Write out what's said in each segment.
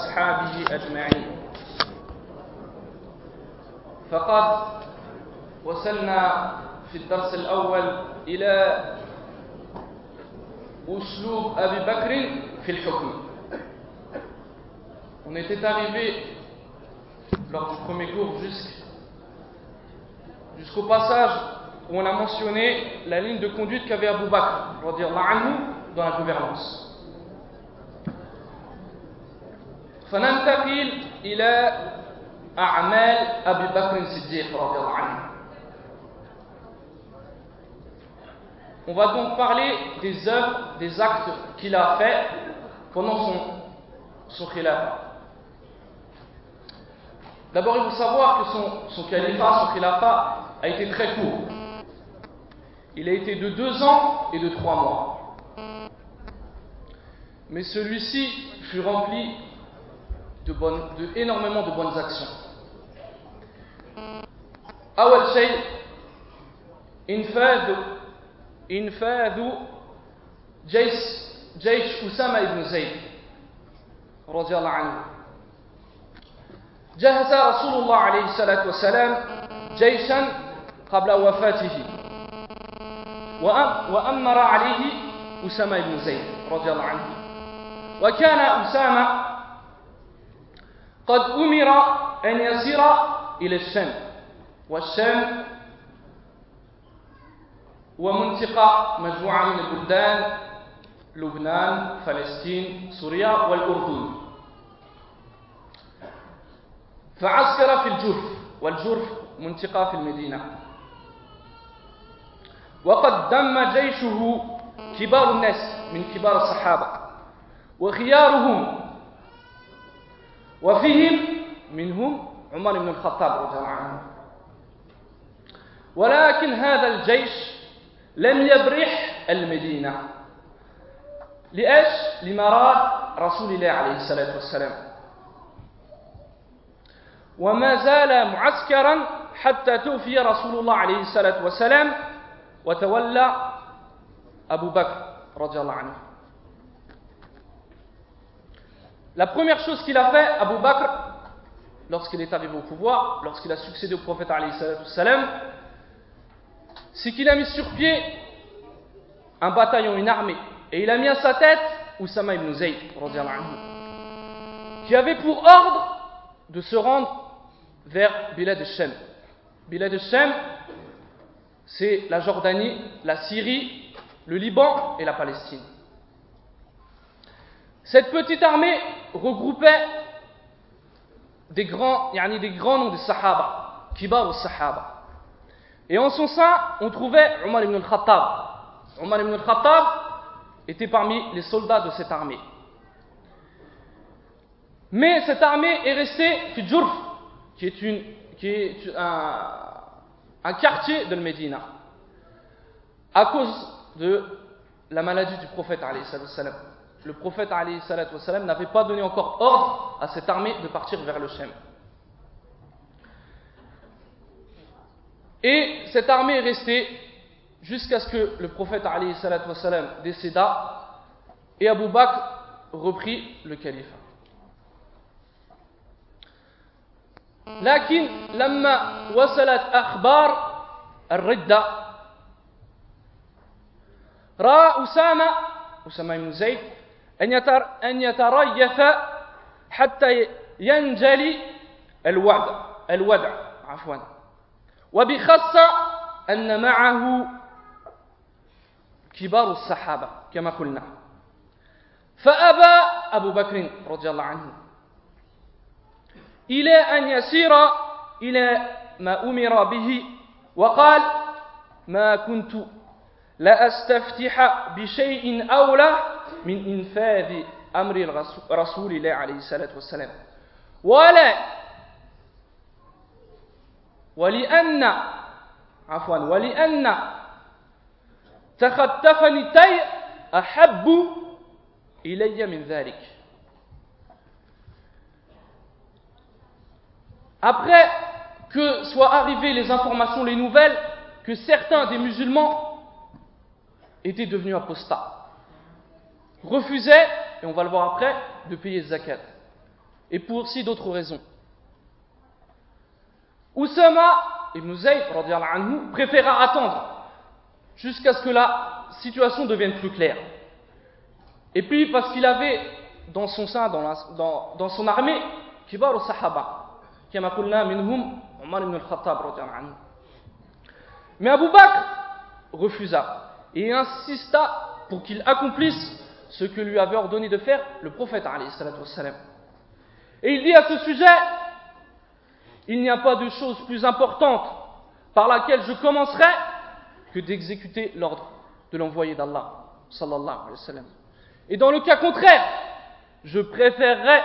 وأصحابه أجمعين فقد وصلنا في الدرس الأول إلى أسلوب أبي بكر في الحكم On était arrivé lors du premier cours jusqu'au passage où on a mentionné la ligne de conduite qu'avait Abu Bakr dans la gouvernance. فننتقل إلى أعمال أبي بكر الصديق رضي الله عنه On va donc parler des œuvres, des actes qu'il a fait pendant son, son khilafah. D'abord, il faut savoir que son, son califat, son khilafat, a été très court. Il a été de deux ans et de trois mois. Mais celui-ci fut rempli de, bonnes, de énormément de bonnes actions. أول شيء إنفاذ إنفاذ جيش جيش أسامة بن زيد رضي الله عنه جهز رسول الله عليه الصلاة والسلام جيشا قبل وفاته وأمر عليه أسامة بن زيد رضي الله عنه وكان أسامة قد أمر أن يسير إلى الشام. والشام ومنطقة مجموعة من البلدان لبنان فلسطين سوريا والأردن. فعسكر في الجرف والجرف منطقة في المدينة. وقد دم جيشه كبار الناس من كبار الصحابة وخيارهم وفيهم منهم عمر بن الخطاب رضي الله عنه. ولكن هذا الجيش لم يبرح المدينة. لإيش؟ لمراد رسول الله عليه الصلاة والسلام. وما زال معسكرا حتى توفي رسول الله عليه الصلاة والسلام وتولى أبو بكر رضي الله عنه. La première chose qu'il a fait, Abu Bakr, lorsqu'il est arrivé au pouvoir, lorsqu'il a succédé au prophète c'est qu'il a mis sur pied un bataillon, une armée. Et il a mis à sa tête Oussama ibn Zayd, qui avait pour ordre de se rendre vers Bilad al-Shem. Bilad al-Shem, c'est la Jordanie, la Syrie, le Liban et la Palestine. Cette petite armée regroupait des grands, yani des grands noms de Sahaba, Kibar ou Sahaba. Et en son sein, on trouvait Omar ibn al-Khattab. Omar ibn al-Khattab était parmi les soldats de cette armée. Mais cette armée est restée Fidjurf, qui est, qui est un, quartier de Médina, à cause de la maladie du prophète alayhi le prophète n'avait pas donné encore ordre à cette armée de partir vers le Shem. Et cette armée est restée jusqu'à ce que le prophète décéda et Abu Bakr reprit le califat. لكن لما وصلت أخبار الردة رأى أسامة أسامة بن زيد أن يتريث حتى ينجلي الوعد الودع عفوا. وبخاصة أن معه كبار الصحابة كما قلنا. فأبى أبو بكر رضي الله عنه إلى أن يسير إلى ما أمر به وقال ما كنت لأستفتح بشيء أولى من إنفاذ أمر رسول الله عليه الصلاة والسلام ولا ولأن عفوا ولأن تخطفني التيء أحب إلي من ذلك Après que soient arrivées les informations, les nouvelles, que certains des musulmans étaient devenus apostats, refusaient, et on va le voir après, de payer zakat. Et pour aussi d'autres raisons. Oussama ibn Zayd anhu, préféra attendre jusqu'à ce que la situation devienne plus claire. Et puis parce qu'il avait dans son sein, dans, dans, dans son armée, Kibar al-Sahaba, minhum Omar ibn al-Khattab. Mais Abu Bakr refusa et insista pour qu'il accomplisse ce que lui avait ordonné de faire le prophète Et il dit à ce sujet, il n'y a pas de chose plus importante par laquelle je commencerai que d'exécuter l'ordre de l'envoyé d'Allah Et dans le cas contraire, je préférerais,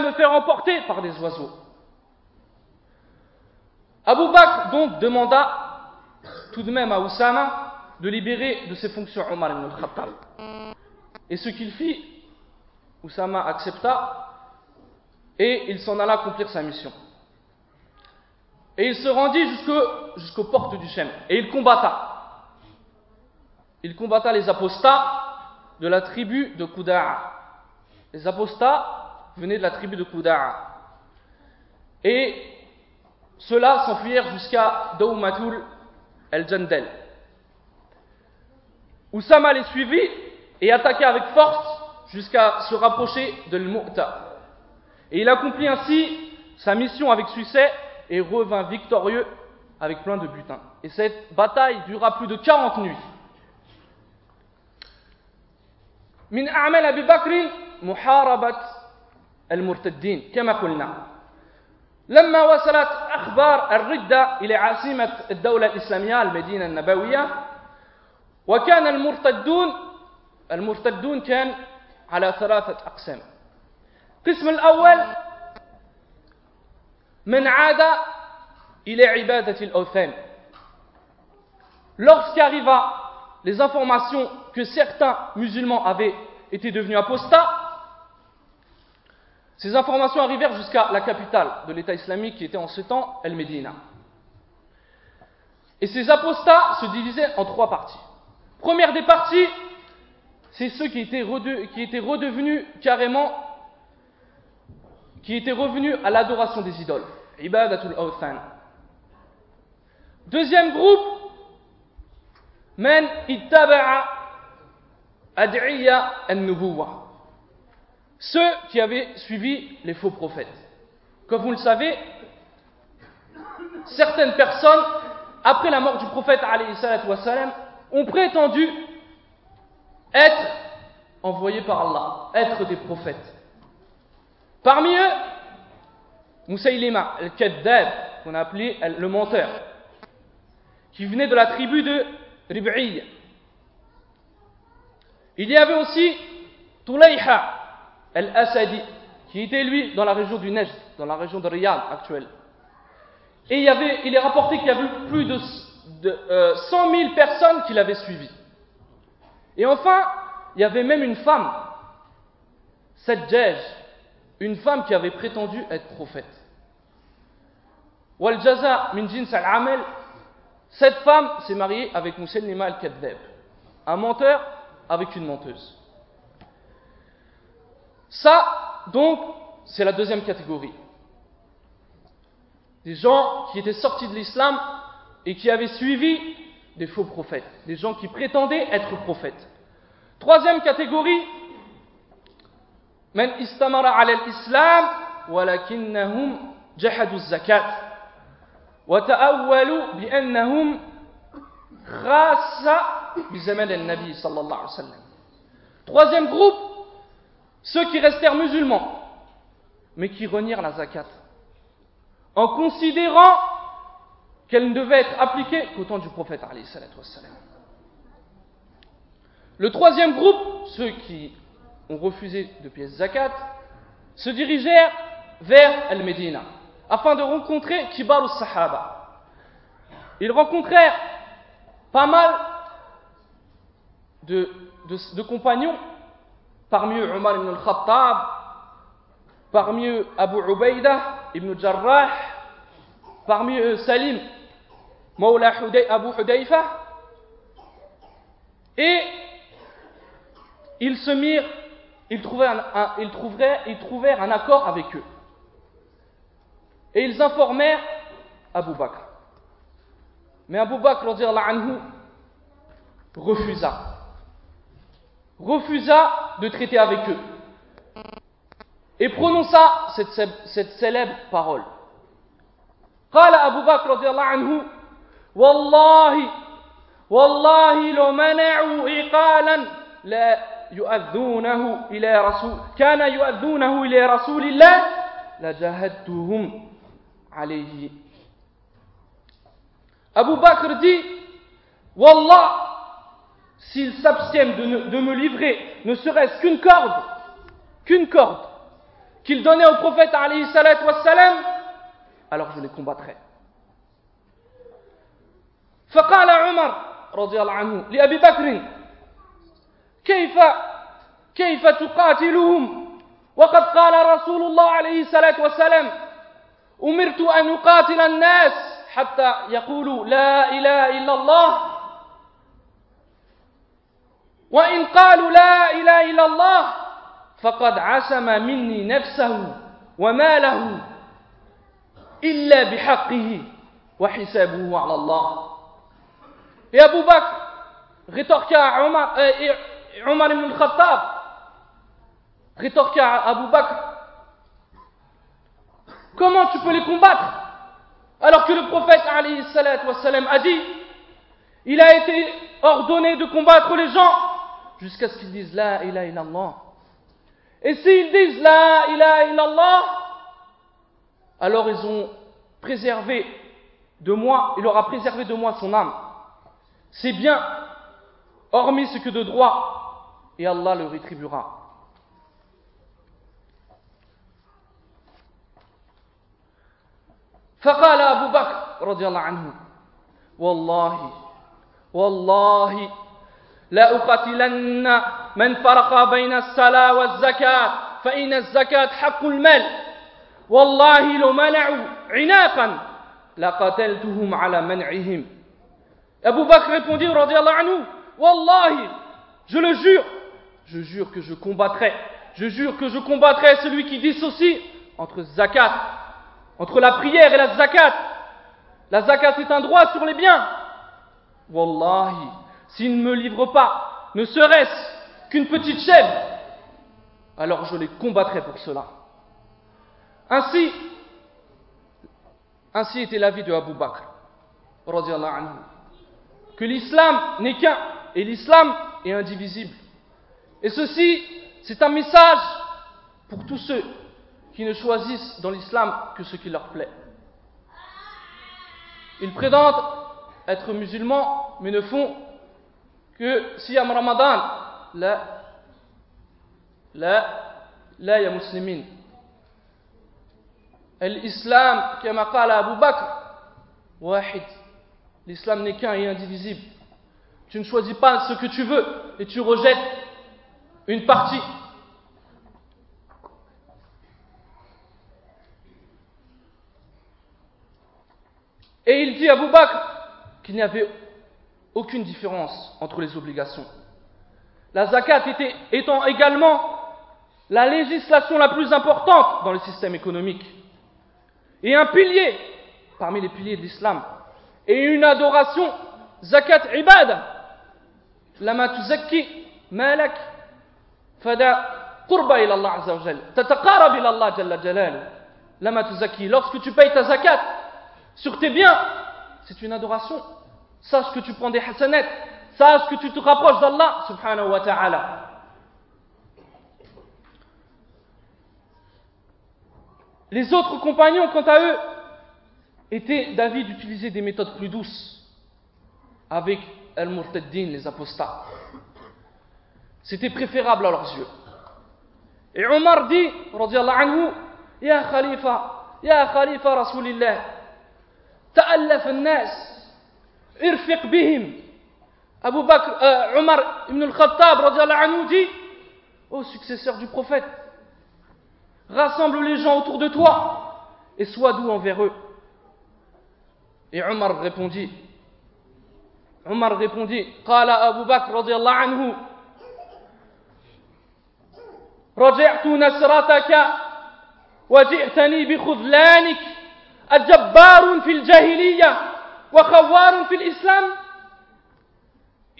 me faire emporter par des oiseaux. Abu Bakr donc demanda tout de même à Oussama de libérer de ses fonctions Omar ibn al-Khattab. Et ce qu'il fit, Oussama accepta et il s'en alla accomplir sa mission. Et il se rendit jusqu'aux portes du Shem et il combatta. Il combatta les apostats de la tribu de Kouda'a. Les apostats venaient de la tribu de Kouda'a. Et ceux-là s'enfuirent jusqu'à Dawmatul el-Jandel. Oussama les suivit et attaqua avec force jusqu'à se rapprocher de l'Mu'ta. Et il accomplit ainsi sa mission avec succès et revint victorieux avec plein de butin. Et cette bataille dura plus de 40 nuits. من أعمال أبي بكر محاربة المرتدين كما قلنا لما وصلت أخبار الردة إلى عاصمة الدولة الإسلامية المدينة النبوية وكان المرتدون المرتدون كان على ثلاثة أقسام القسم الأول من عاد إلى عبادة الأوثان lorsqu'arriva les informations que certains musulmans avaient été devenus apostats ces informations arrivèrent jusqu'à la capitale de l'État islamique qui était en ce temps El Medina. Et ces apostats se divisaient en trois parties. Première des parties, c'est ceux qui étaient, redevenus carrément, qui étaient revenus à l'adoration des idoles. Ibadatul Awthan. Deuxième groupe, men ittaba'a ad'iya an-nubuwa. Ceux qui avaient suivi les faux prophètes. Comme vous le savez, certaines personnes, après la mort du prophète ont prétendu être envoyés par Allah, être des prophètes. Parmi eux, Moussaïlima, al-Kaddab, qu'on a appelé le menteur, qui venait de la tribu de Rib'i. Il y avait aussi Tulayha al-Asadi, qui était lui dans la région du Nejd, dans la région de Riyad actuelle. Et il, y est rapporté qu'il y avait plus de de, 100 euh, 000 personnes qui l'avaient suivi. Et enfin, il y avait même une femme, cette Djej, une femme qui avait prétendu être prophète. Wal jaza min jins al-amel, cette femme s'est mariée avec Mousselnima al-Kadheb, un menteur avec une menteuse. Ça, donc, c'est la deuxième catégorie. Des gens qui étaient sortis de l'islam et qui avaient suivi des faux prophètes, des gens qui prétendaient être prophètes. Troisième catégorie, من استمر على الإسلام ولكنهم جحدوا الزكاة وتأولوا بأنهم خاصة بزمن النبي صلى الله عليه وسلم. Troisième groupe, ceux qui restèrent musulmans, mais qui renièrent la zakat, en considérant qu'elle ne devait être appliquée qu'au temps du prophète. Le troisième groupe, ceux qui ont refusé de payer zakat, se dirigèrent vers Al-Medina afin de rencontrer Kibar al-Sahaba. Ils rencontrèrent pas mal de, compagnons, parmi eux Omar ibn al-Khattab, parmi eux Abu Ubaidah ibn Jarrah, parmi eux Salim Mawla Abu Hudayfa, et ils se mirent ils, trouvèrent un, ils, ils trouvèrent un accord avec eux. Et ils informèrent Abu Bakr. Mais Abu Bakr anhu, refusa. Refusa de traiter avec eux. Et prononça cette, cette célèbre parole. قال أبو بكر رضي الله عنه والله والله لو منعوا عقالا لا يؤذونه إلى رسول كان يؤذونه إلى رسول الله لجاهدتهم عليه Abu Bakr dit Wallah, s'ils s'abstiennent de, de, me livrer ne serait-ce qu'une corde, qu'une corde, qu'il donnait au prophète alayhi wassalam, alors je les combattrai. فقال عمر رضي الله عنه لأبي بكر كيف كيف تقاتلهم؟ وقد قال رسول الله عليه الصلاة والسلام أمرت أن أقاتل الناس حتى يقولوا لا إله إلا الله وإن قالوا لا إله إلا الله فقد عصم مني نفسه وماله إلا بحقه وحسابه على الله. Et Abu Bakr rétorqua à Omar, euh, ibn al-Khattab rétorqua à Abu Bakr Comment tu peux les combattre? Alors que le prophète a dit Il a été ordonné de combattre les gens jusqu'à ce qu'ils disent La ilaha illallah. Et s'ils disent La ilaha illallah, alors ils ont préservé de moi, il aura préservé de moi son âme. C'est bien, hormis ce que de droit, et Allah le rétribuera. فقال أبو بكر رضي الله عنه والله والله لا أقاتلن من فرق بين الصلاة والزكاة فإن الزكاة حق المال. والله لو منعوا عناقا لقتلتهم على منعهم. Abu Bakr répondit, anhu, Wallahi, je le jure, je jure que je combattrai, je jure que je combattrai celui qui dissocie entre zakat, entre la prière et la zakat. La zakat est un droit sur les biens. Wallahi, s'il ne me livre pas, ne serait-ce qu'une petite chèvre, alors je les combattrai pour cela. Ainsi, ainsi était l'avis de Abu Bakr, anhu que l'islam n'est qu'un, et l'islam est indivisible. Et ceci, c'est un message pour tous ceux qui ne choisissent dans l'islam que ce qui leur plaît. Ils prétendent être musulmans, mais ne font que Siyam Ramadan. La, la, la ya muslimin. L'islam, comme a Abu Bakr, wahid. L'islam n'est qu'un et indivisible. Tu ne choisis pas ce que tu veux et tu rejettes une partie. Et il dit à Abu qu'il n'y avait aucune différence entre les obligations. La zakat étant également la législation la plus importante dans le système économique et un pilier parmi les piliers de l'islam et une adoration zakat ibada. Lama tuzakki malak. Fada qurba ila Allah azza jalla. Tataqarab jalla lorsque tu payes ta zakat sur tes biens c'est une adoration. Sache que tu prends des hasanat sache que tu te rapproches d'Allah subhanahu wa ta'ala. Les autres compagnons quant à eux était d'avis d'utiliser des méthodes plus douces avec Al-Murtaddin, les apostats. C'était préférable à leurs yeux. Et Omar dit, radiallahu anhu, Ya Khalifa, Ya Khalifa Rasulillah, ta'allaf al-nas, irfiq bihim. Abu Bakr, euh, Omar ibn al-Khattab, anhu, dit, Ô successeur du prophète, rassemble les gens autour de toi et sois doux envers eux. Et Omar répondit, Omar répondit, قال أبو بكر رضي الله عنه رجعت نسرتك وجئتني بخذلانك أجبار في الجاهلية وخوار في الإسلام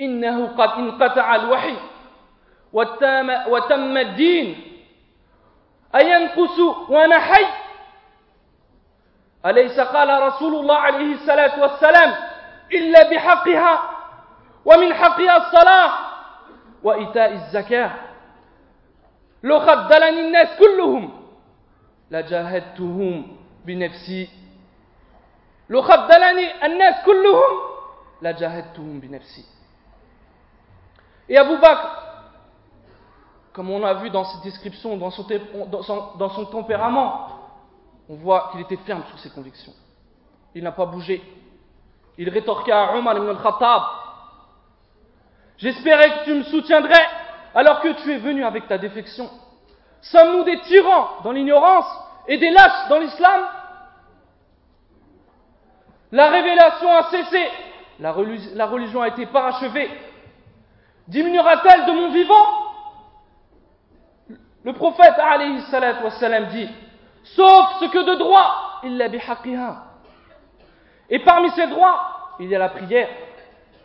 إنه قد انقطع الوحي وتم الدين أينقص وأنا حي أليس قال رسول الله عليه الصلاة والسلام إلا بحقها ومن حقها الصلاة وإيتاء الزكاة؟ لو خدلني الناس كلهم لجاهدتهم بنفسي. لو خدلني الناس كلهم لجاهدتهم بنفسي. Et Abu Bakr, comme on a vu dans cette description, dans son, dans son, dans son tempérament, on voit qu'il était ferme sur ses convictions. Il n'a pas bougé. Il rétorqua à Omar ibn al-Khattab J'espérais que tu me soutiendrais alors que tu es venu avec ta défection. Sommes-nous des tyrans dans l'ignorance et des lâches dans l'islam? La révélation a cessé. La, religion a été parachevée. Diminuera-t-elle de mon vivant? Le prophète alayhi dit Sauf ce que de droit, il l'a bihaqiha. Et parmi ces droits, il y a la prière.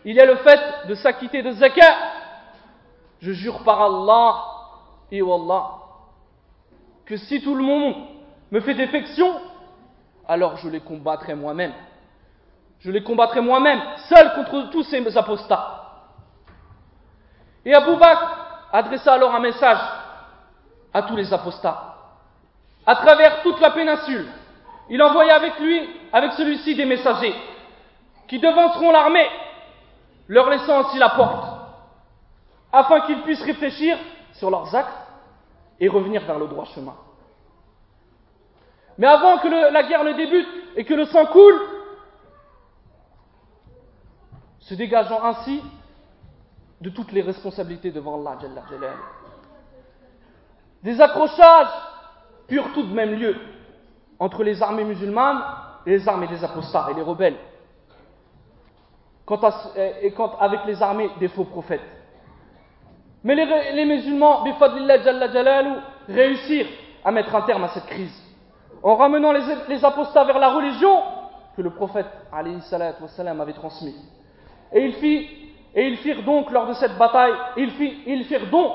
Il y a le fait de s'acquitter de zakat. Je jure par Allah et Wallah que si tout le monde me fait défection, alors je les combattrai moi-même. Je les combattrai moi-même, seul contre tous ces apostats. Et Abu Bakr adressa alors un message à tous les apostats. À travers toute la péninsule, il envoya avec lui, avec celui-ci, des messagers qui devanceront l'armée, leur laissant ainsi la porte, afin qu'ils puissent réfléchir sur leurs actes et revenir vers le droit chemin. Mais avant que la guerre ne débute et que le sang coule, se dégageant ainsi de toutes les responsabilités devant Allah. Des accrochages purent tout de même lieu entre les armées musulmanes et les armées des apostats et les rebelles, et avec les armées des faux prophètes. Mais les, les musulmans, réussirent à mettre un terme à cette crise en ramenant les, apostats vers la religion que le prophète avait transmise. Et ils, fit, et ils firent donc lors de cette bataille, ils, ils firent donc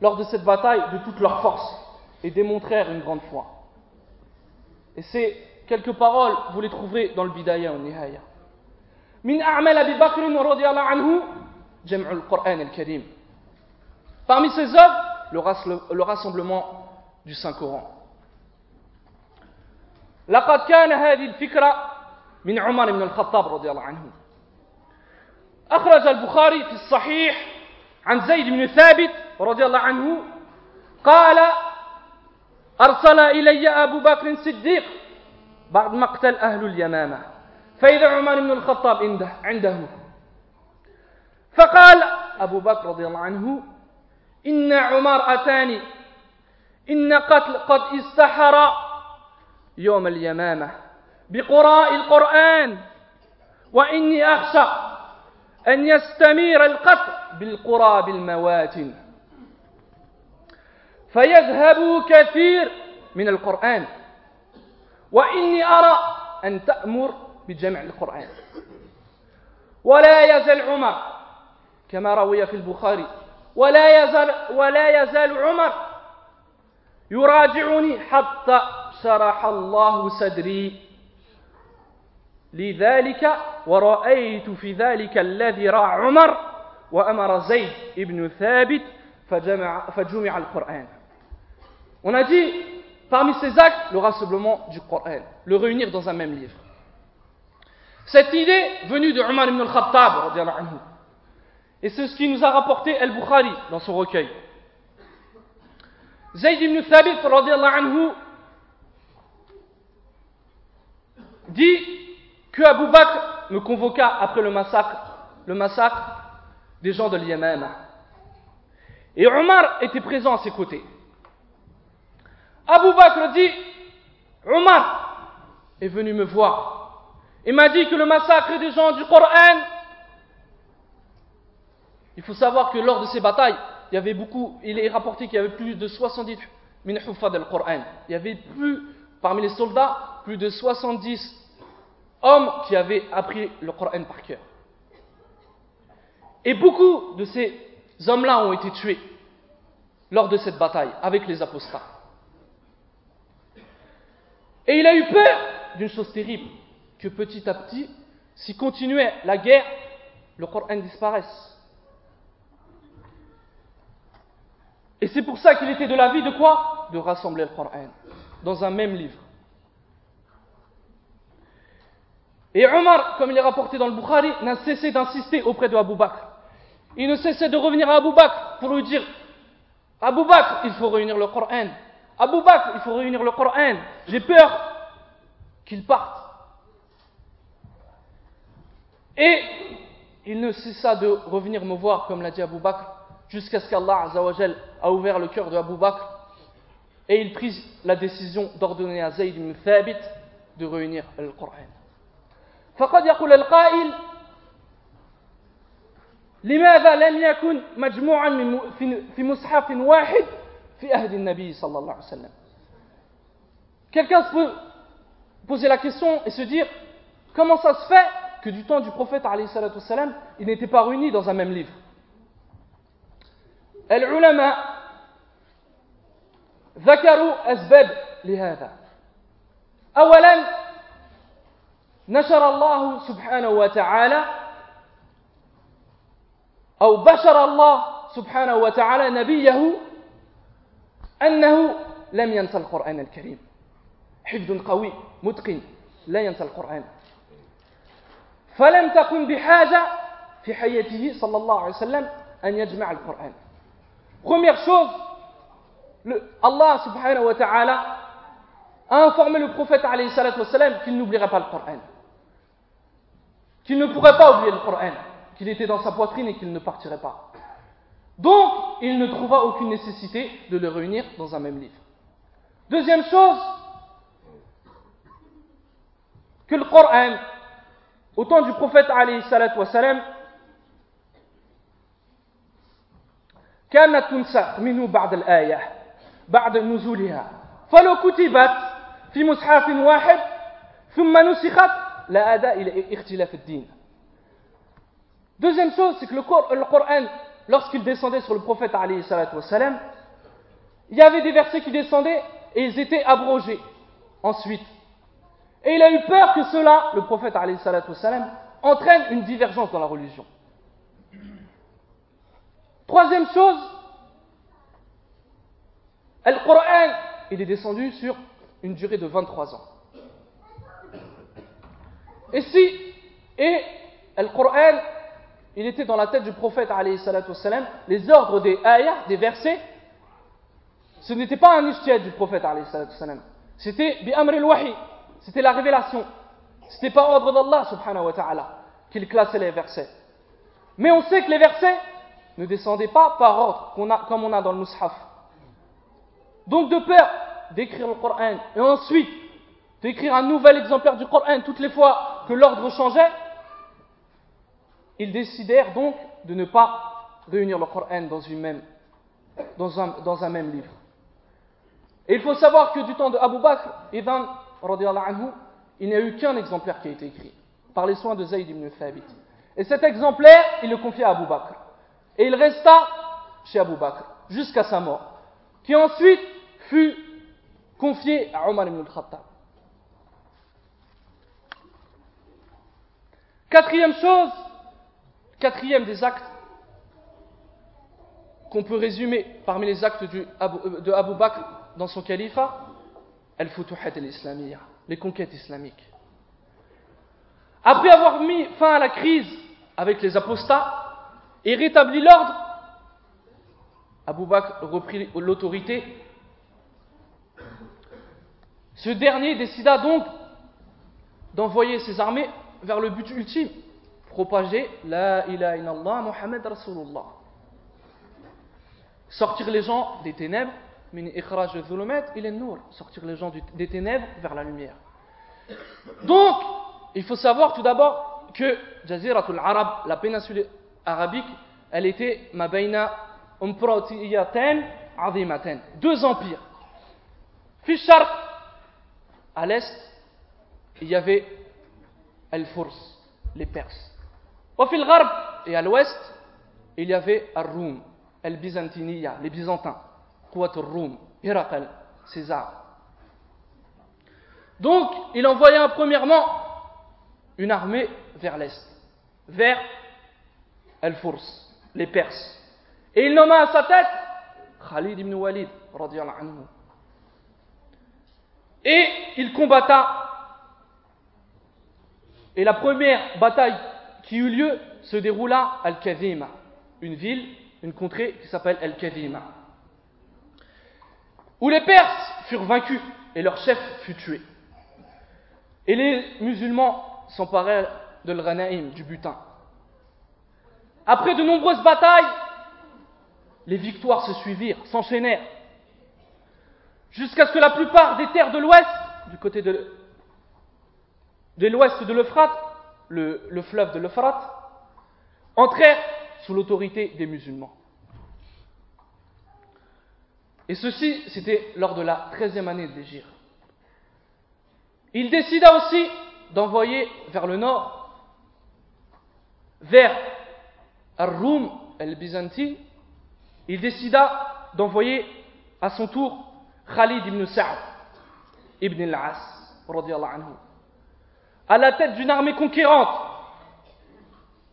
lors de cette bataille de toute leur force et démontrèrent une grande foi. Et ces quelques paroles, vous les trouverez dans le Bidaya au Nihaya. Min a'mal Abi Bakr radiyallahu anhu, jam'ul Qur'an al-Karim. Parmi ses œuvres, le rassemblement du Saint-Coran. لقد كان هذه الفكرة من عمر بن الخطاب رضي الله عنه أخرج البخاري في الصحيح عن زيد بن ثابت رضي الله عنه قال أرسل إلي أبو بكر الصديق بعد مقتل أهل اليمامة فإذا عمر بن الخطاب عنده, عنده. فقال أبو بكر رضي الله عنه إن عمر أتاني إن قتل قد استحر يوم اليمامة بقراء القرآن وإني أخشى أن يستمير القتل بالقرى بالمواتن. فيذهب كثير من القرآن. وإني أرى أن تأمر بجمع القرآن. ولا يزال عمر كما روي في البخاري ولا يزال ولا يزال عمر يراجعني حتى شرح الله صدري. لذلك ورأيت في ذلك الذي رأى عمر وأمر زيد ابن ثابت فجمع, فجمع القرآن. On a dit, parmi ces actes, le rassemblement du Coran, le réunir dans un même livre. Cette idée venue de Umar ibn al-Khattab, et c'est ce qui nous a rapporté Al-Bukhari dans son recueil. Zayd ibn Thabit, anhu, dit que Abu Bakr me convoqua après le massacre, le massacre des gens de l'Yémen. Et Omar était présent à ses côtés. Abu Bakr dit Omar est venu me voir et m'a dit que le massacre des gens du Coran, il faut savoir que lors de ces batailles, il y avait beaucoup, il est rapporté qu'il y avait plus de 70 min al-Qur'an. Il y avait plus, parmi les soldats, plus de 70 hommes qui avaient appris le Coran par cœur. Et beaucoup de ces hommes-là ont été tués lors de cette bataille avec les apostats. Et il a eu peur d'une chose terrible, que petit à petit, si continuait la guerre, le Coran disparaisse. Et c'est pour ça qu'il était de l'avis de quoi? De rassembler le Coran dans un même livre. Et Omar, comme il est rapporté dans le Bukhari, n'a cessé d'insister auprès de Abu Bakr. Il ne cessait de revenir à Abu Bakr pour lui dire Abu Bakr, il faut réunir le Coran. Abu Bakr, il faut réunir le Coran. J'ai peur qu'il parte. Et il ne cessa de revenir me voir, comme l'a dit Abu Bakr, jusqu'à ce qu'Allah a ouvert le cœur de Abu Bakr et il prit la décision d'ordonner à Zayd ibn Thabit de réunir le Coran. فقد يقول القائل لماذا لم يكن مجموعا في مصحف واحد في أهد النبي صلى الله عليه وسلم Quelqu'un peut poser la question et se dire comment ça se fait que du temps du prophète alayhi salam, il n'était pas réuni dans un même livre العلماء ذكروا أسباب لهذا أولا نشر الله سبحانه وتعالى أو بشر الله سبحانه وتعالى نبيه أنه لم ينسى القرآن الكريم حفظ قوي متقن لا ينسى القرآن فلم تكن بحاجة في حياته صلى الله عليه وسلم أن يجمع القرآن Première chose, wa ta'ala a informé le prophète alayhi qu'il n'oublierait pas le Coran. Qu'il ne pourrait pas oublier le Coran. Qu'il était dans sa poitrine et qu'il ne partirait pas. Donc, il ne trouva aucune nécessité de le réunir dans un même livre. Deuxième chose, que le Coran, au temps du prophète alayhi salam, كانت تنسخ منه بعد الآية بعد نزولها فلو كتبت في مصحف واحد ثم نسخت لا أدى إلى اختلاف الدين Deuxième chose, c'est que le, le Coran, lorsqu'il descendait sur le prophète il y avait des versets qui descendaient et ils étaient abrogés ensuite. Et il a eu peur que cela, le prophète entraîne une divergence dans la religion. Troisième chose, le Coran, il est descendu sur une durée de 23 ans. Et si, et le Coran, il était dans la tête du prophète, les ordres des ayahs, des versets, ce n'était pas un ijtihad du prophète, wassalam. c'était bi amr al-wahi, c'était la révélation. C'était pas ordre d'Allah, subhanahu wa ta'ala, qu'il classait les versets. Mais on sait que les versets, ne descendez pas par ordre, comme on a dans le Mus'haf. Donc de peur d'écrire le Coran et ensuite d'écrire un nouvel exemplaire du Coran toutes les fois que l'ordre changeait, ils décidèrent donc de ne pas réunir le Coran dans, un, même livre. Et il faut savoir que du temps de Abu Bakr, Idan, anhu, il n'y a eu qu'un exemplaire qui a été écrit par les soins de Zayd ibn Thabit. Et cet exemplaire, il le confia à Abu Bakr. Et il resta chez Abu Bakr jusqu'à sa mort, qui ensuite fut confié à Omar ibn al-Khattab. Quatrième chose, quatrième des actes qu'on peut résumer parmi les actes euh, de Bakr dans son califat, al-futuhat al-islamiyya, les conquêtes islamiques. Après avoir mis fin à la crise avec les apostats, et rétablit l'ordre, Abu Bakr reprit l'autorité. Ce dernier décida donc d'envoyer ses armées vers le but ultime, propager la ilaha illallah Muhammad Rasulullah. Sortir les gens des ténèbres, sortir les gens des ténèbres vers la lumière. Donc, il faut savoir tout d'abord que Jaziratul Arab, la péninsule arabique, elle était Mabaina deux empires. Fishar, à l'est, il y avait Al-Furs, les Perses. Et à l'ouest, il y avait Ar-Rum, Al-Byzantiniya, les Byzantins. Rum Herakal, César. Donc, il envoya premièrement une armée vers l'est, vers Al-Furs, les Perses. Et il nomma à sa tête Khalid ibn Walid, anhu. Et il combatta. Et la première bataille qui eut lieu se déroula à Al-Kadhima, une ville, une contrée qui s'appelle Al-Kadhima, où les Perses furent vaincus et leur chef fut tué. Et les musulmans s'emparèrent de l'Ranaïm, du butin. Après de nombreuses batailles, les victoires se suivirent, s'enchaînèrent, jusqu'à ce que la plupart des terres de l'ouest, du côté de, l'ouest de l'Euphrate, le, le, fleuve de l'Euphrate, entrèrent sous l'autorité des musulmans. Et ceci, c'était lors de la treizième année de l'Égypte. Il décida aussi d'envoyer vers le nord, vers Ar-Rum, el-Byzanti, il décida d'envoyer à son tour Khalid ibn Sa'd ibn al-As, à la tête d'une armée conquérante.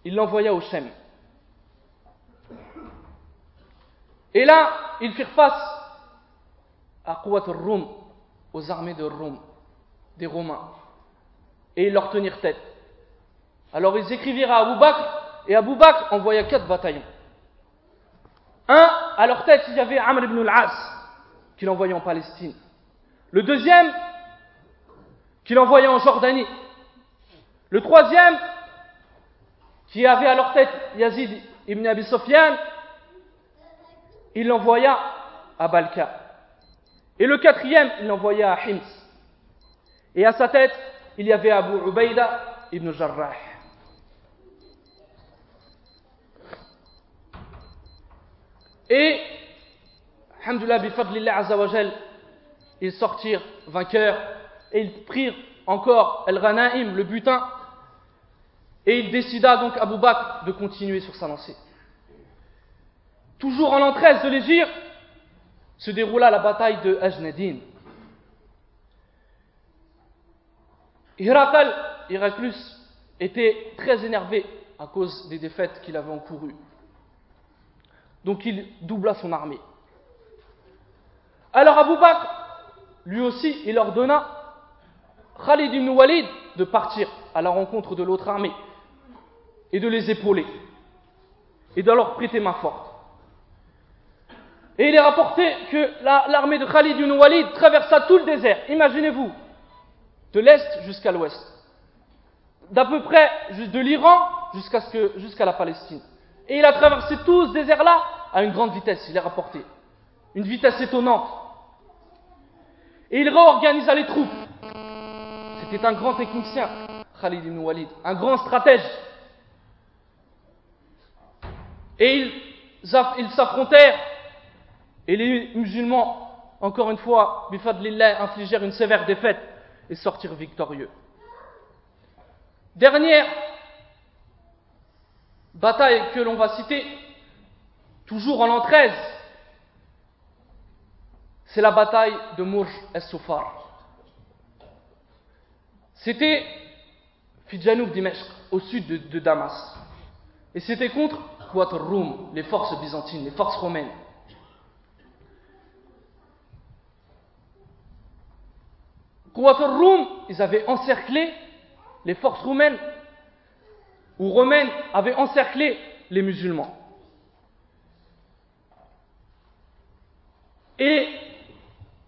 Il l'envoya au Shem. Et là, ils firent face à Qawat al-Rum, aux armées de Rum, des Romains, et ils leur tenirent tête. Alors ils écrivirent à Abu Bakr, et Abu Bakr envoya quatre bataillons. Un, à leur tête, il y avait Amr ibn al-As, qu'il envoyait en Palestine. Le deuxième, qu'il envoyait en Jordanie. Le troisième, qui avait à leur tête Yazid ibn Abi Sofyan, il l'envoya à Balka. Et le quatrième, il l'envoya à Hims. Et à sa tête, il y avait Abu Ubaida ibn Jarrah. Et, alhamdulillah, bifadlillah azawajal, ils sortirent vainqueurs et ils prirent encore El-Ranaim, le butin, et il décida donc Abu Bakr de continuer sur sa lancée. Toujours en l'an 13 de l'Égypte, se déroula la bataille de Ajnadin. Hirakal, Héraclus, était très énervé à cause des défaites qu'il avait encourues. Donc il doubla son armée. Alors Abu Bakr, lui aussi, il ordonna Khalid ibn Walid de partir à la rencontre de l'autre armée et de les épauler et de leur prêter main forte. Et il est rapporté que l'armée de Khalid ibn Walid traversa tout le désert. Imaginez-vous, de l'est jusqu'à l'ouest, d'à peu près de l'Iran jusqu'à la Palestine. Et il a traversé tout ce désert-là à une grande vitesse, il est rapporté. Une vitesse étonnante. Et il réorganisa les troupes. C'était un grand technicien, Khalid ibn Walid, un grand stratège. Et ils s'affrontèrent, et les musulmans, encore une fois, bifadlillah, infligèrent une sévère défaite et sortirent victorieux. Dernière bataille que l'on va citer, toujours en l'an 13, c'est la bataille de Mourj es-Soufar. C'était Fidjanoub Dimeshq, au sud de, Damas. Et c'était contre les forces byzantines, les forces romaines. Rum, ils avaient encerclé les forces roumaines, ou romaines avaient encerclé les musulmans. Et,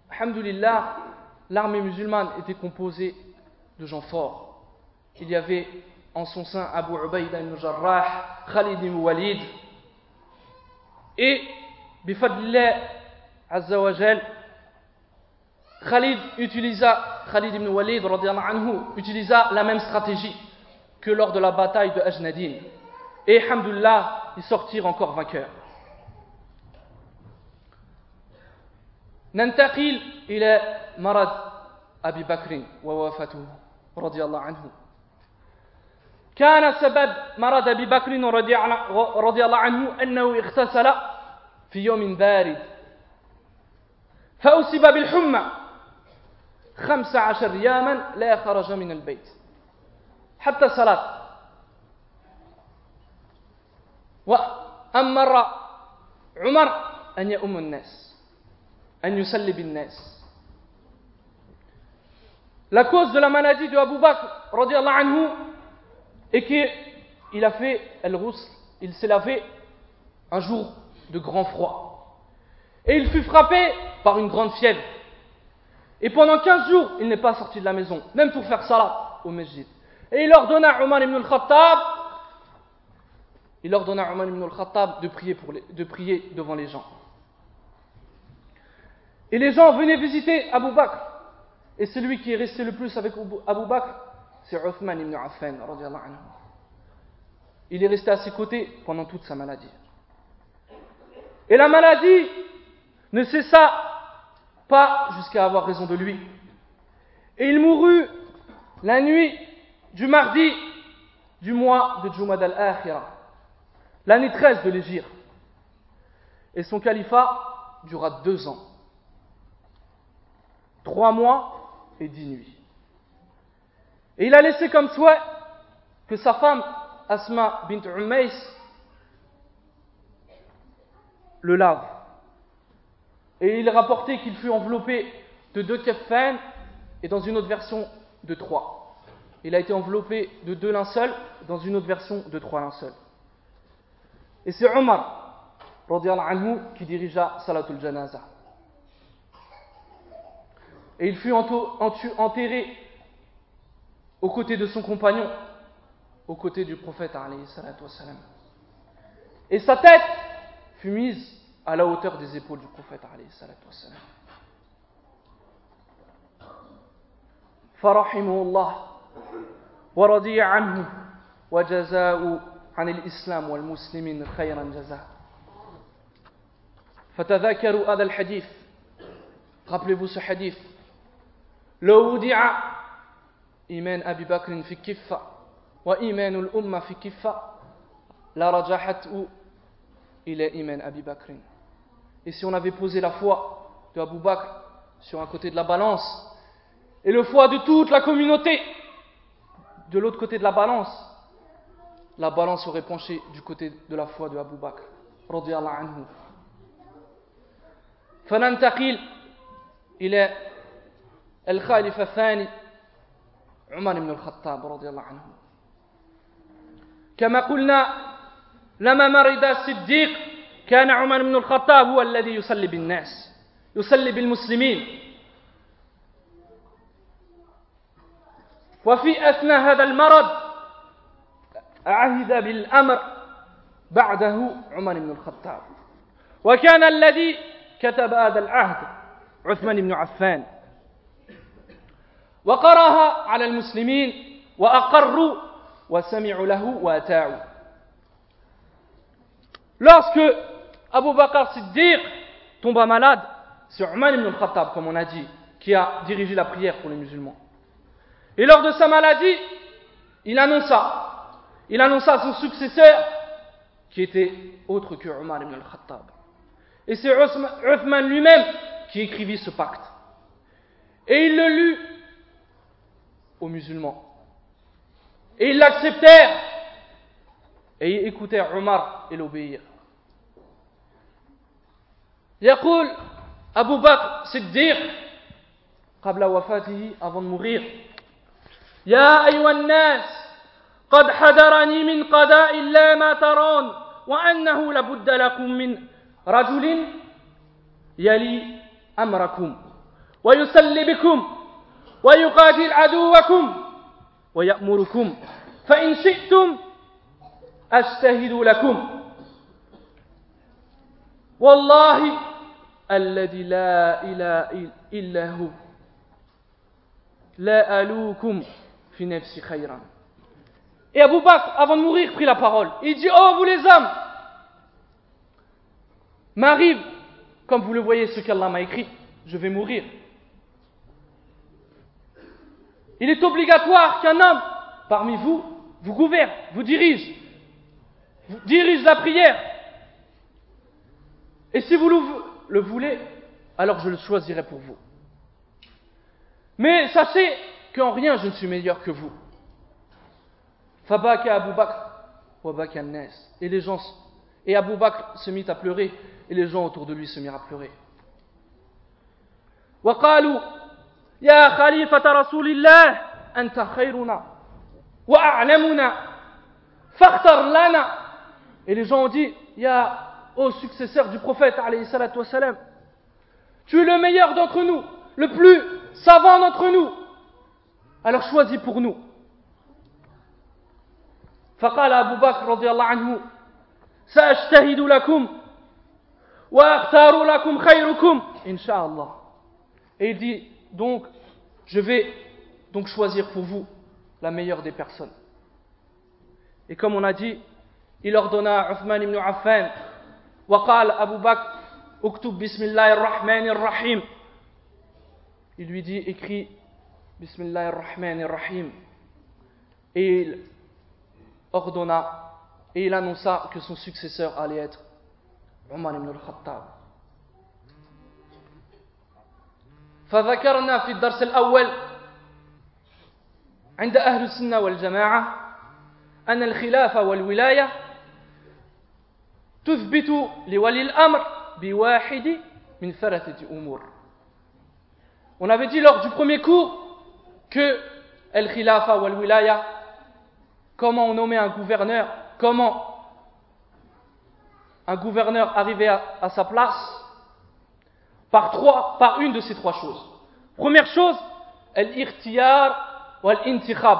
alhamdulillah, l'armée musulmane était composée de gens forts. Il y avait en son sein Abu Ubaida ibn Jarrah, Khalid ibn Walid, et, bifadlillah, azza wa Khalid utilisa, Khalid ibn Walid anhu, utilisa la même stratégie que lors de la bataille de Ajnadin. Et, alhamdulillah, ils sortirent encore vainqueurs. ننتقل إلى مرض أبي بكر ووفاته رضي الله عنه كان سبب مرض أبي بكر رضي الله عنه أنه اغتسل في يوم بارد. فأصيب بالحمى. خمس عشر ياما لا خرج من البيت. حتى الصلاة وأمر عمر أن يؤم الناس. أن يسلي بالناس. La cause de la maladie de Abu Bakr, anhu, est qu'il a fait il s'est lavé un jour de grand froid. Et il fut frappé par une grande fièvre. Et pendant 15 jours, il n'est pas sorti de la maison, même pour faire salat au masjid. Et il ordonna à Omar ibn al-Khattab, de prier, devant les gens. Et les gens venaient visiter Abu Bakr. Et celui qui est resté le plus avec Abu Bakr, c'est Uthman ibn Affan. Il est resté à ses côtés pendant toute sa maladie. Et la maladie ne cessa pas jusqu'à avoir raison de lui. Et il mourut la nuit du mardi du mois de Jumad al-Akhira, l'année 13 de l'Égypte. Et son califat dura deux ans, trois mois et dix nuits. Et il a laissé comme souhait que sa femme, Asma bint Umays, le lave. Et il rapporté qu'il fut enveloppé de deux keffans et dans une autre version de trois. Il a été enveloppé de deux linceuls dans une autre version de trois linceuls. Et c'est Omar, qui dirigea Salatul Janaza. Et il fut enterré aux côtés de son compagnon, aux côtés du prophète. Et sa tête fut mise à la hauteur des épaules du prophète alayhi salatu wassalam. فرحمه الله ورضي عنه وجزاء عن الإسلام والمسلمين خيرا جزاء فتذكروا هذا الحديث rappelez-vous ce hadith لو وضع إيمان أبي بكر في كفة وإيمان الأمة في كفة لرجحته إلى إيمان أبي بكر Et si on avait posé la foi de Abu Bakr sur un côté de la balance et le foi de toute la communauté de l'autre côté de la balance, la balance aurait penché du côté de la foi de Abu Bakr. Radiallahu anhu. فننتقل إلى الخالفة الثاني عمر بن الخطاب رضي الله عنه. كما قلنا لما مرض الصديق كان عمر بن الخطاب هو الذي يصلي بالناس يصلي بالمسلمين. وفي أثناء هذا المرض عهد بالأمر بعده عمر بن الخطاب. وكان الذي كتب هذا العهد عثمان بن عفان. وقراها على المسلمين وأقروا وسمعوا له واتاعوا Lorsque Abu Bakr Siddiq tomba malade, c'est Umar ibn al-Khattab, comme on a dit, qui a dirigé la prière pour les musulmans. Et lors de sa maladie, il annonça, il annonça à son successeur, qui était autre que Umar ibn al-Khattab. Et c'est Uthman lui-même qui écrivit ce pacte. Et il le lut aux musulmans. Et ils l'acceptèrent. Et ils écoutèrent Omar et l'obéirent. يقول أبو بكر صديق قبل وفاته أظن مغير يا أيها الناس قد حذرني من قضاء الله ما ترون وأنه لابد لكم من رجل يلي أمركم ويسلي بكم ويقاتل عدوكم ويأمركم فإن شئتم أجتهد لكم والله الذي لا إله إلا هو لا ألوكم في نفسي خيرا Et Abu Bakr, avant de mourir, prit la parole. Il dit, oh vous les hommes, m'arrive, comme vous le voyez, ce qu'Allah m'a écrit. je vais mourir. Il est obligatoire qu'un homme parmi vous vous gouverne, vous dirige, vous dirige la prière. Et si vous le voulez, alors je le choisirai pour vous. Mais sachez qu'en rien je ne suis meilleur que vous. Fabaka Abu Bakr, Nes. Et les gens, et Abu Bakr se mit à pleurer, et les gens autour de lui se mirent à pleurer. وقالوا يا خليفة رسول الله أنت خيرنا وأعلمنا فاختر لنا Et les gens ont dit, Ya, ô successeur du prophète, alayhi salatu wassalam, tu es le meilleur d'entre nous, le plus savant d'entre nous. Alors choisis pour nous. فقال أبو بكر رضي الله عنه سأجتهد لكم وأختار لكم خيركم إن شاء الله Et il dit donc je vais donc choisir pour vous la meilleure des personnes. Et comme on a dit, il ordonna à Uthman ibn Affan وقال أبو بكر اكتب بسم الله الرحمن الرحيم il lui dit écris Bismillah ar-Rahman ar-Rahim et il ordonna et il annonça que son successeur allait être Omar ibn al-Khattab فذكرنا في الدرس الأول عند أهل السنة والجماعة أن الخلافة والولاية تثبت لولي الأمر بواحد من ثلاثة أمور On avait dit lors du premier cours que El Khilafa ou El Wilaya, comment on nommait un gouverneur, comment un gouverneur arrivait à, à, sa place, par trois, par une de ces trois choses. Première chose, El Irtiyar ou El Intikhab,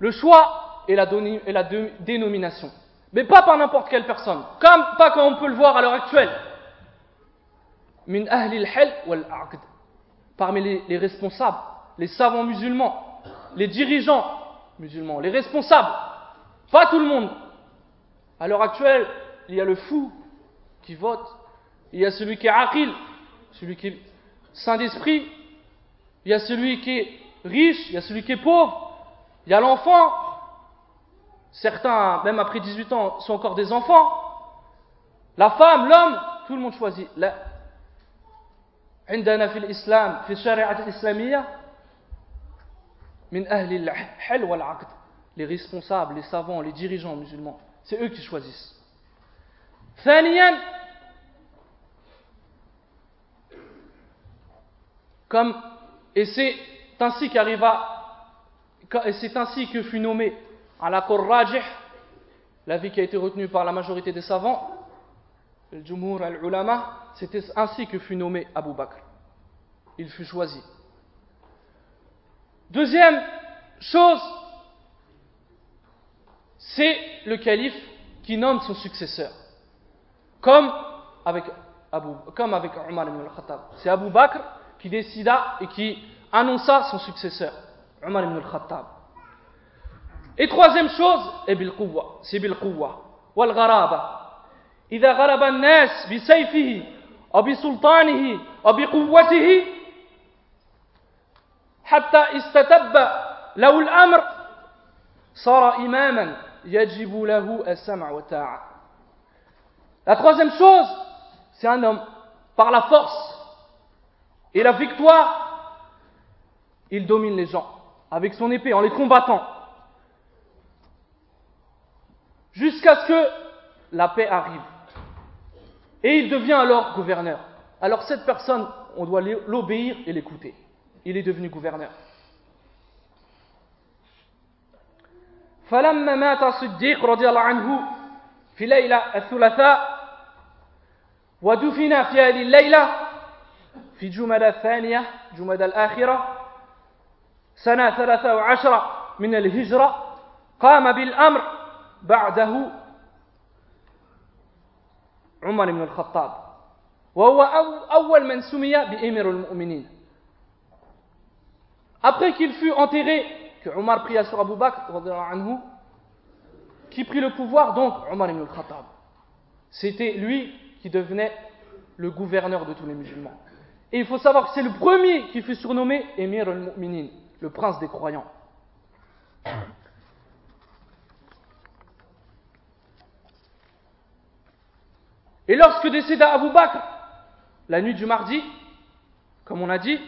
le choix et la, et la dénomination. Mais pas par n'importe quelle personne, comme pas comme on peut le voir à l'heure actuelle. Min ahli al-hal wal-aqd parmi les, les, responsables, les savants musulmans, les dirigeants musulmans, les responsables, pas tout le monde. À l'heure actuelle, il y a le fou qui vote, il y a celui qui est aqil, celui qui est saint d'esprit, il y a celui qui est riche, il y a celui qui est pauvre, il y a l'enfant, certains, même après 18 ans, sont encore des enfants, la femme, l'homme, tout le monde choisit. La, عندنا في الإسلام في الشريعة الإسلامية من أهل الحل والعقد les responsables, les savants, les dirigeants musulmans, c'est eux qui choisissent. ثانيا comme et c'est ainsi qu'arriva c'est ainsi que fut nommé à la rajih l'avis qui a été retenu par la majorité des savants le Jumhur al-Ulama, c'était ainsi que fut nommé Abu Bakr. Il fut choisi. Deuxième chose, c'est le calife qui nomme son successeur. Comme avec, Abu, comme avec Omar ibn al-Khattab. C'est Abu Bakr qui décida et qui annonça son successeur, Omar ibn al-Khattab. Et troisième chose, c'est bil quwwa wal gharaba. إذا غلب الناس بسيفه أو بسلطانه أو بقوته حتى استتب له الأمر صار إماما يجب له السمع والطاعة La troisième chose, c'est un homme, par la force et la victoire, il domine les gens avec son épée en les combattant jusqu'à ce que la paix arrive. Et il devient alors gouverneur. Alors cette personne, on doit l'obéir et l'écouter. Il est devenu gouverneur. فلما مات الصديق رضي الله عنه في ليلة الثلاثاء ودفن في هذه الليلة في جمدى الثانية جمدى الآخرة سنة ثلاثة وعشرة من الهجرة قام بالأمر بعده عمر بن الخطاب وهو أول من سمي بإمير المؤمنين Après qu'il fut enterré, que Omar pria sur Abu Bakr, anhu, qui prit le pouvoir, donc Omar ibn al-Khattab. C'était lui qui devenait le gouverneur de tous les musulmans. Et il faut savoir que c'est le premier qui fut surnommé Emir al-Mu'minin, le prince des croyants. Et lorsque décéda Abu Bakr, la nuit du mardi, comme on a dit,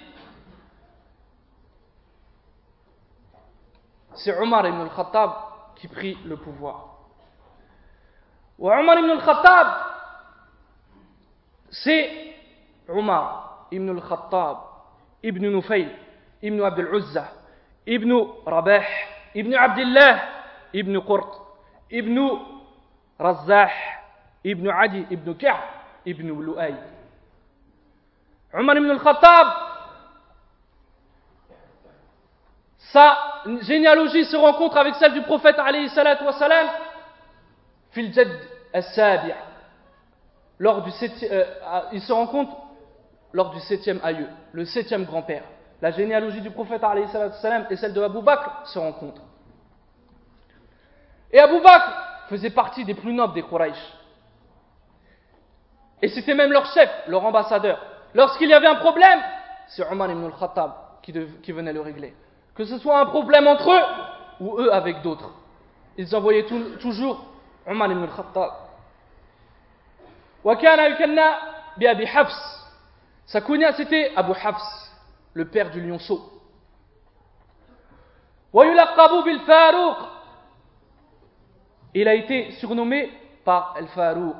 c'est Omar ibn al-Khattab qui prit le pouvoir. Omar ibn al-Khattab, c'est Omar ibn al-Khattab, ibn Nufayl, ibn Abd al-Uzza, ibn Rabah, ibn Abdullah, ibn Qurt, ibn Razzah, ibn Adi, ibn Ka'b, ibn Lu'ay. Omar ibn al-Khattab, sa généalogie se rencontre avec celle du prophète alayhi salatu wa salam fil jad as-sabi' lors du septième, euh, il se rencontre lors du septième aïeux, le septième grand-père. La généalogie du prophète alayhi salatu wa salam et celle de Abu Bakr se rencontrent. Et Abu Bakr faisait partie des plus nobles des Quraysh. Et c'était même leur chef, leur ambassadeur. Lorsqu'il y avait un problème, c'est Omar ibn al-Khattab qui, qui venait le régler. Que ce soit un problème entre eux ou eux avec d'autres. Ils envoyaient tout, toujours Omar ibn al-Khattab. وكان يكنى بأبي حفص Sakunia, c'était Abu Hafs, le père du lionceau. Il a été surnommé par El Farouk.